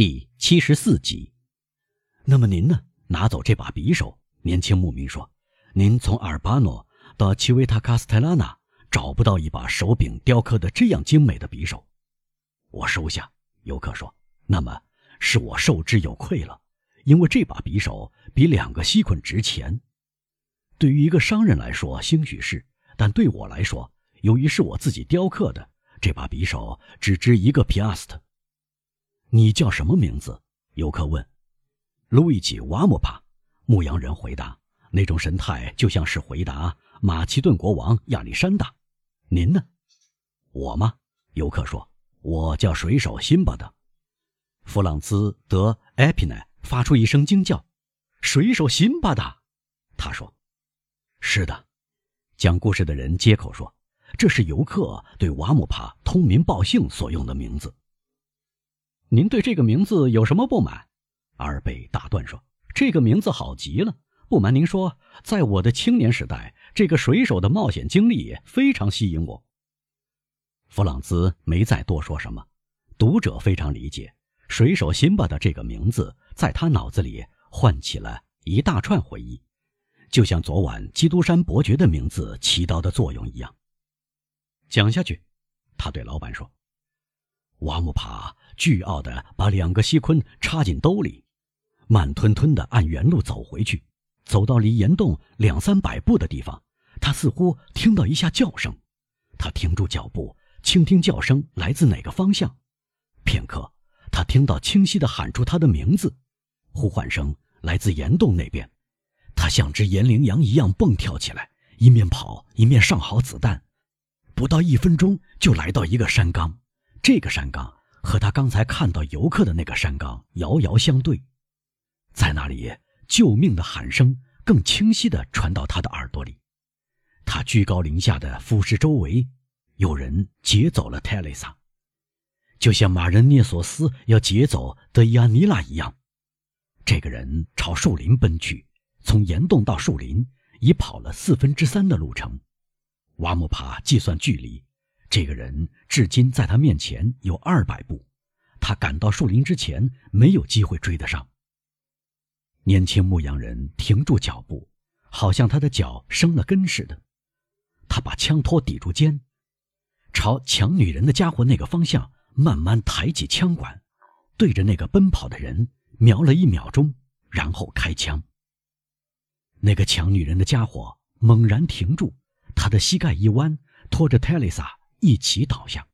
第七十四集。那么您呢？拿走这把匕首。年轻牧民说：“您从阿尔巴诺到奇维塔卡斯泰拉纳找不到一把手柄雕刻的这样精美的匕首。”我收下。游客说：“那么是我受之有愧了，因为这把匕首比两个锡捆值钱。对于一个商人来说，兴许是；但对我来说，由于是我自己雕刻的，这把匕首只值一个皮阿斯特。”你叫什么名字？游客问。路易吉·瓦莫帕。牧羊人回答，那种神态就像是回答马其顿国王亚历山大。您呢？我吗？游客说。我叫水手辛巴达。弗朗兹·德·埃皮奈发出一声惊叫：“水手辛巴达！”他说：“是的。”讲故事的人接口说：“这是游客对瓦姆帕通名报姓所用的名字。”您对这个名字有什么不满？阿尔贝打断说：“这个名字好极了。不瞒您说，在我的青年时代，这个水手的冒险经历非常吸引我。”弗朗兹没再多说什么。读者非常理解，水手辛巴的这个名字在他脑子里唤起了一大串回忆，就像昨晚基督山伯爵的名字起到的作用一样。讲下去，他对老板说。瓦木帕倨傲地把两个锡坤插进兜里，慢吞吞地按原路走回去。走到离岩洞两三百步的地方，他似乎听到一下叫声。他停住脚步，倾听叫声来自哪个方向。片刻，他听到清晰地喊出他的名字，呼唤声来自岩洞那边。他像只岩羚羊一样蹦跳起来，一面跑一面上好子弹。不到一分钟，就来到一个山岗。这个山岗和他刚才看到游客的那个山岗遥遥相对，在那里，救命的喊声更清晰地传到他的耳朵里。他居高临下的俯视周围，有人劫走了泰蕾莎，就像马人涅索斯要劫走德伊安妮拉一样。这个人朝树林奔去，从岩洞到树林已跑了四分之三的路程。瓦姆帕计算距离。这个人至今在他面前有二百步，他赶到树林之前没有机会追得上。年轻牧羊人停住脚步，好像他的脚生了根似的。他把枪托抵住肩，朝抢女人的家伙那个方向慢慢抬起枪管，对着那个奔跑的人瞄了一秒钟，然后开枪。那个抢女人的家伙猛然停住，他的膝盖一弯，拖着泰丽莎。一起倒下，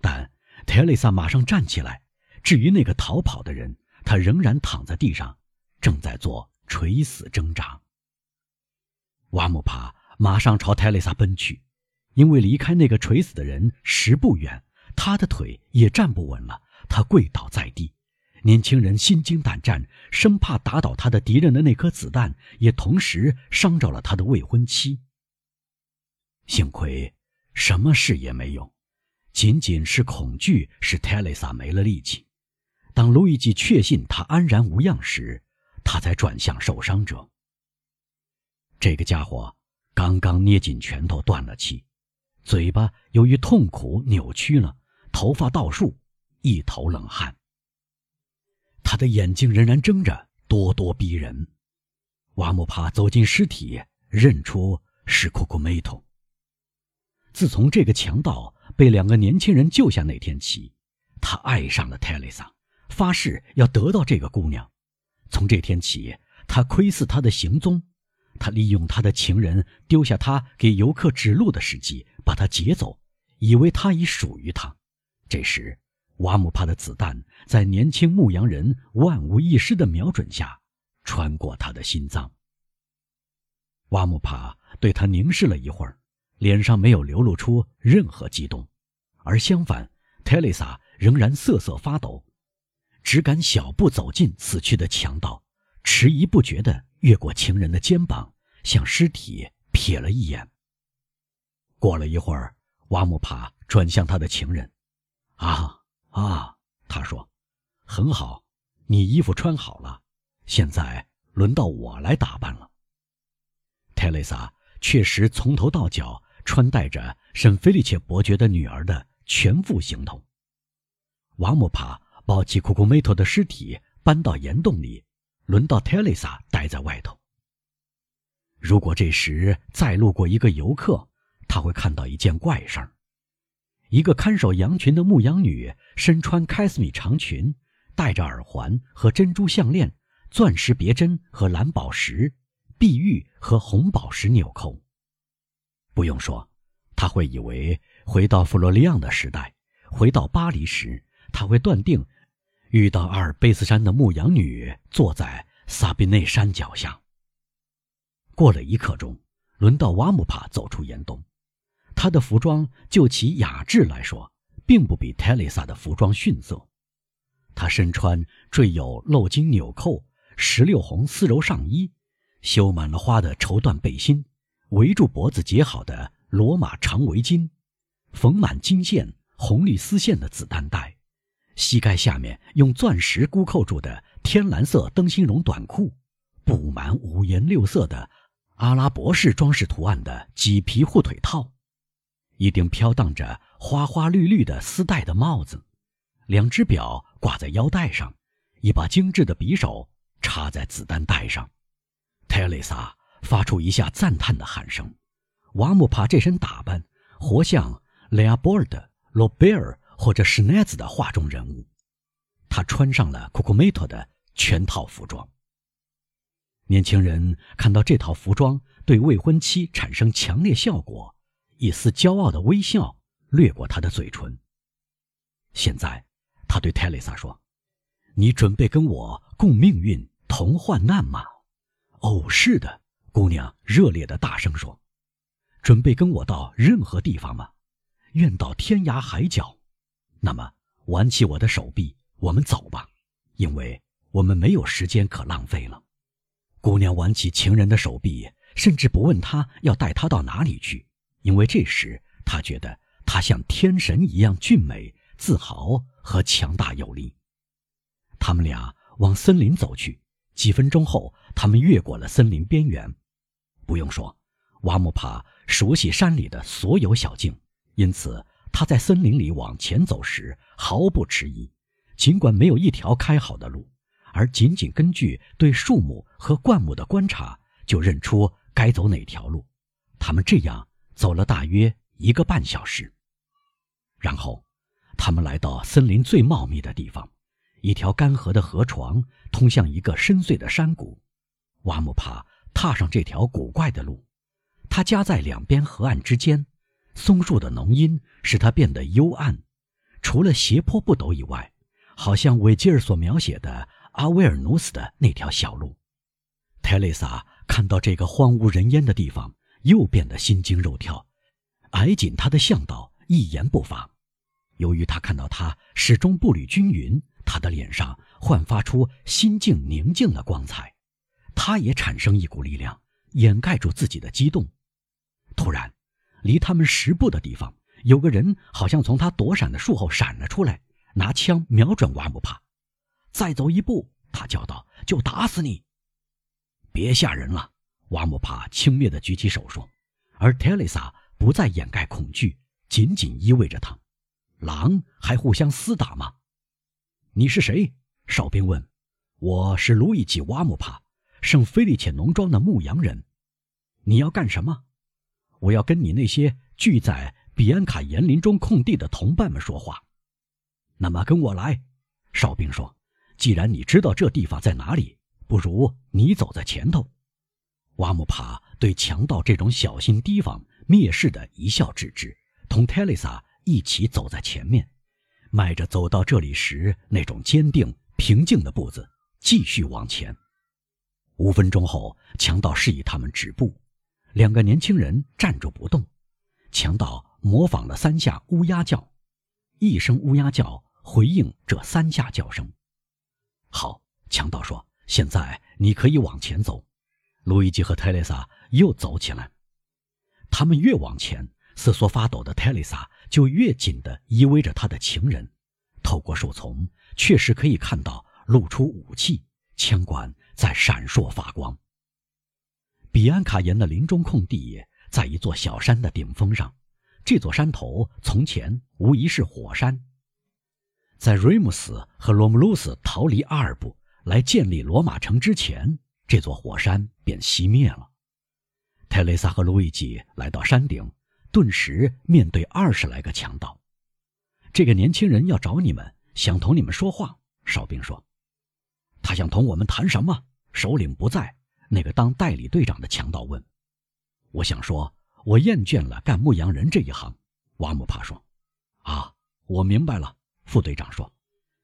但特蕾莎马上站起来。至于那个逃跑的人，他仍然躺在地上，正在做垂死挣扎。瓦姆帕马上朝特蕾莎奔去，因为离开那个垂死的人十步远，他的腿也站不稳了，他跪倒在地。年轻人心惊胆战，生怕打倒他的敌人的那颗子弹也同时伤着了他的未婚妻。幸亏。什么事也没有，仅仅是恐惧使泰蕾莎没了力气。当路易吉确信他安然无恙时，他才转向受伤者。这个家伙刚刚捏紧拳头断了气，嘴巴由于痛苦扭曲了，头发倒竖，一头冷汗。他的眼睛仍然睁着，咄咄逼人。瓦姆帕走进尸体，认出是库库梅托。自从这个强盗被两个年轻人救下那天起，他爱上了泰蕾莎，发誓要得到这个姑娘。从这天起，他窥视她的行踪，他利用他的情人丢下他给游客指路的时机，把她劫走，以为她已属于他。这时，瓦姆帕的子弹在年轻牧羊人万无一失的瞄准下，穿过他的心脏。瓦姆帕对他凝视了一会儿。脸上没有流露出任何激动，而相反，泰蕾莎仍然瑟瑟发抖，只敢小步走近死去的强盗，迟疑不决地越过情人的肩膀，向尸体瞥了一眼。过了一会儿，瓦姆帕转向他的情人：“啊啊！”他说，“很好，你衣服穿好了，现在轮到我来打扮了。”泰蕾莎确实从头到脚。穿戴着圣菲利切伯爵的女儿的全副行头，瓦姆帕抱起库库梅托的尸体搬到岩洞里，轮到特蕾莎待在外头。如果这时再路过一个游客，他会看到一件怪事儿：一个看守羊群的牧羊女，身穿开斯米长裙，戴着耳环和珍珠项链、钻石别针和蓝宝石、碧玉和红宝石纽扣。不用说，他会以为回到弗洛利昂的时代，回到巴黎时，他会断定遇到阿尔卑斯山的牧羊女坐在萨比内山脚下。过了一刻钟，轮到瓦姆帕走出岩洞。他的服装就其雅致来说，并不比泰蕾莎的服装逊色。他身穿缀有镂金纽扣、石榴红丝柔上衣，绣满了花的绸缎背心，围住脖子结好的罗马长围巾，缝满金线、红绿丝线的子弹带，膝盖下面用钻石箍扣住的天蓝色灯芯绒短裤，布满五颜六色的。阿拉伯式装饰图案的麂皮护腿套，一顶飘荡着花花绿绿的丝带的帽子，两只表挂在腰带上，一把精致的匕首插在子弹带上。泰蕾莎发出一下赞叹的喊声。瓦姆帕这身打扮，活像雷阿波尔的、罗贝尔或者施奈兹的画中人物。他穿上了库库梅托的全套服装。年轻人看到这套服装对未婚妻产生强烈效果，一丝骄傲的微笑掠过他的嘴唇。现在，他对泰蕾莎说：“你准备跟我共命运、同患难吗？”“哦，是的。”姑娘热烈的大声说。“准备跟我到任何地方吗？愿到天涯海角。那么，挽起我的手臂，我们走吧，因为我们没有时间可浪费了。”姑娘挽起情人的手臂，甚至不问他要带她到哪里去，因为这时她觉得他像天神一样俊美、自豪和强大有力。他们俩往森林走去。几分钟后，他们越过了森林边缘。不用说，瓦姆帕熟悉山里的所有小径，因此他在森林里往前走时毫不迟疑，尽管没有一条开好的路。而仅仅根据对树木和灌木的观察，就认出该走哪条路。他们这样走了大约一个半小时，然后，他们来到森林最茂密的地方，一条干涸的河床通向一个深邃的山谷。瓦姆帕踏上这条古怪的路，它夹在两边河岸之间，松树的浓荫使它变得幽暗，除了斜坡不陡以外，好像韦吉尔所描写的。阿维尔努斯的那条小路，泰蕾莎看到这个荒无人烟的地方，又变得心惊肉跳，挨紧他的向导，一言不发。由于他看到他始终步履均匀，他的脸上焕发出心境宁静的光彩，他也产生一股力量，掩盖住自己的激动。突然，离他们十步的地方，有个人好像从他躲闪的树后闪了出来，拿枪瞄准瓦姆帕。再走一步，他叫道：“就打死你！”别吓人了，瓦姆帕轻蔑地举起手说。而特蕾莎不再掩盖恐惧，紧紧依偎着他。狼还互相厮打吗？你是谁？哨兵问。我是路易吉·瓦姆帕，圣菲利切农庄的牧羊人。你要干什么？我要跟你那些聚在比安卡岩林中空地的同伴们说话。那么跟我来，哨兵说。既然你知道这地方在哪里，不如你走在前头。瓦姆帕对强盗这种小心提防、蔑视的一笑置之，同泰蕾莎一起走在前面，迈着走到这里时那种坚定、平静的步子，继续往前。五分钟后，强盗示意他们止步，两个年轻人站住不动。强盗模仿了三下乌鸦叫，一声乌鸦叫回应这三下叫声。好，强盗说：“现在你可以往前走。”路易吉和泰蕾莎又走起来。他们越往前，瑟缩发抖的泰蕾莎就越紧地依偎着他的情人。透过树丛，确实可以看到露出武器，枪管在闪烁发光。比安卡岩的林中空地在一座小山的顶峰上，这座山头从前无疑是火山。在瑞姆斯和罗姆卢斯逃离阿尔布来建立罗马城之前，这座火山便熄灭了。泰雷萨和路易吉来到山顶，顿时面对二十来个强盗。这个年轻人要找你们，想同你们说话。哨兵说：“他想同我们谈什么？”首领不在。那个当代理队长的强盗问：“我想说，我厌倦了干牧羊人这一行。”瓦姆帕说：“啊，我明白了。”副队长说：“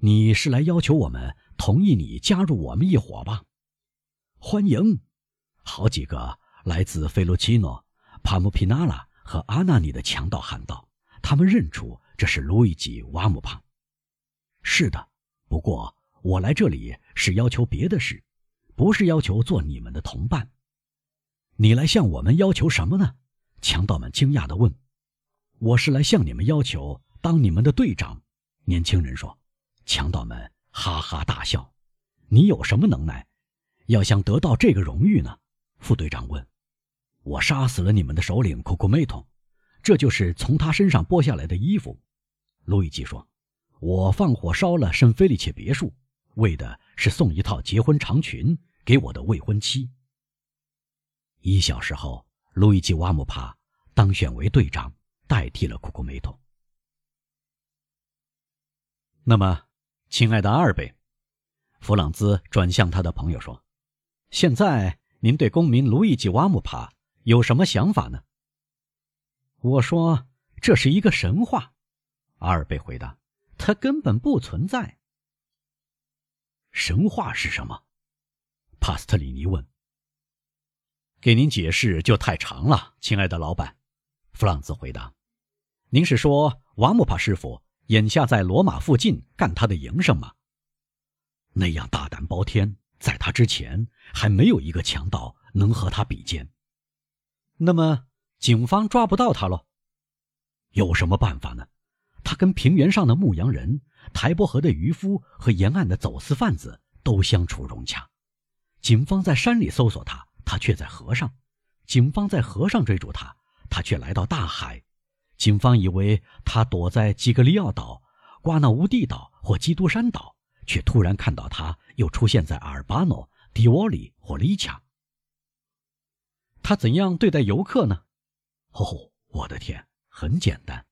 你是来要求我们同意你加入我们一伙吧？”欢迎！好几个来自菲洛奇诺、帕姆皮纳拉和阿纳尼的强盗喊道：“他们认出这是路易吉·瓦姆帕。”是的，不过我来这里是要求别的事，不是要求做你们的同伴。你来向我们要求什么呢？强盗们惊讶地问。“我是来向你们要求当你们的队长。”年轻人说：“强盗们哈哈大笑。你有什么能耐，要想得到这个荣誉呢？”副队长问。“我杀死了你们的首领库库梅托，这就是从他身上剥下来的衣服。”路易吉说：“我放火烧了圣菲利切别墅，为的是送一套结婚长裙给我的未婚妻。”一小时后，路易吉瓦姆帕当选为队长，代替了库库梅托。那么，亲爱的阿尔贝，弗朗兹转向他的朋友说：“现在您对公民路易吉·瓦姆帕有什么想法呢？”我说：“这是一个神话。”阿尔贝回答：“他根本不存在。”神话是什么？帕斯特里尼问。“给您解释就太长了，亲爱的老板。”弗朗兹回答：“您是说瓦姆帕师傅？”眼下在罗马附近干他的营生吗？那样大胆包天，在他之前还没有一个强盗能和他比肩。那么警方抓不到他喽？有什么办法呢？他跟平原上的牧羊人、台伯河的渔夫和沿岸的走私贩子都相处融洽。警方在山里搜索他，他却在河上；警方在河上追逐他，他却来到大海。警方以为他躲在基格里奥岛、瓜纳乌蒂岛或基督山岛，却突然看到他又出现在阿尔巴诺、迪沃里或利恰。他怎样对待游客呢？哦，我的天，很简单，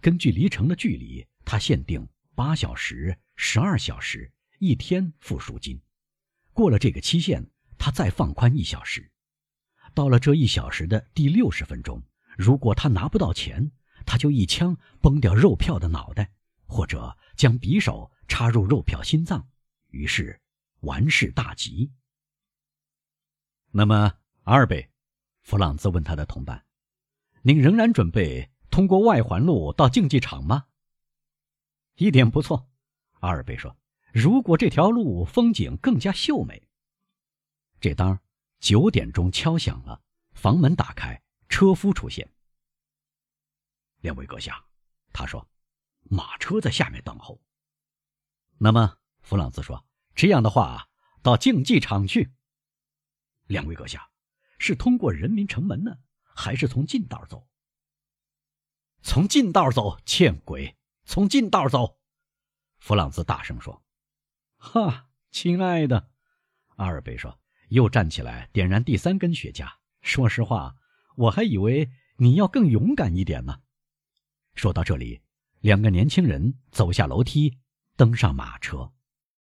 根据离城的距离，他限定八小时、十二小时、一天付赎金。过了这个期限，他再放宽一小时。到了这一小时的第六十分钟，如果他拿不到钱，他就一枪崩掉肉票的脑袋，或者将匕首插入肉票心脏，于是完事大吉。那么，阿尔贝，弗朗兹问他的同伴：“您仍然准备通过外环路到竞技场吗？”一点不错，阿尔贝说：“如果这条路风景更加秀美。”这当九点钟敲响了，房门打开，车夫出现。两位阁下，他说：“马车在下面等候。”那么，弗朗兹说：“这样的话，到竞技场去。”两位阁下，是通过人民城门呢，还是从近道走？从近道走，欠鬼！从近道走！弗朗兹大声说：“哈，亲爱的。”阿尔贝说，又站起来点燃第三根雪茄。说实话，我还以为你要更勇敢一点呢。说到这里，两个年轻人走下楼梯，登上马车。